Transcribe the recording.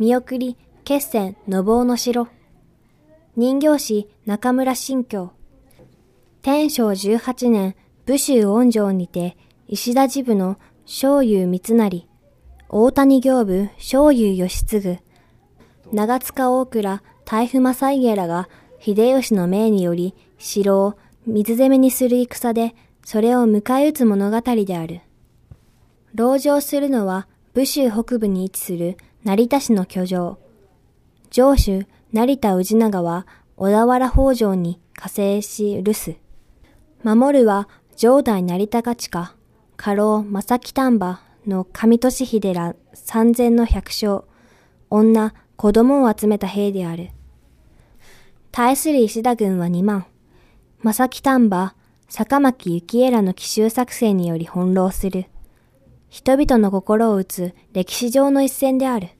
見送り、決戦、のぼうの城。人形師、中村新京。天正18年、武州恩城にて、石田治部の正雄三成、大谷行部正雄義継、長塚大倉大夫正家らが秀吉の命により城を水攻めにする戦で、それを迎え撃つ物語である。籠城するのは武州北部に位置する成田市の居城。城主成田氏長は小田原北条に加勢し留守。守るは城代成田勝家、家老正木丹波の上利秀ら三千の百姓、女、子供を集めた兵である。対する石田軍は二万。正木丹波、坂巻幸恵らの奇襲作戦により翻弄する。人々の心を打つ歴史上の一戦である。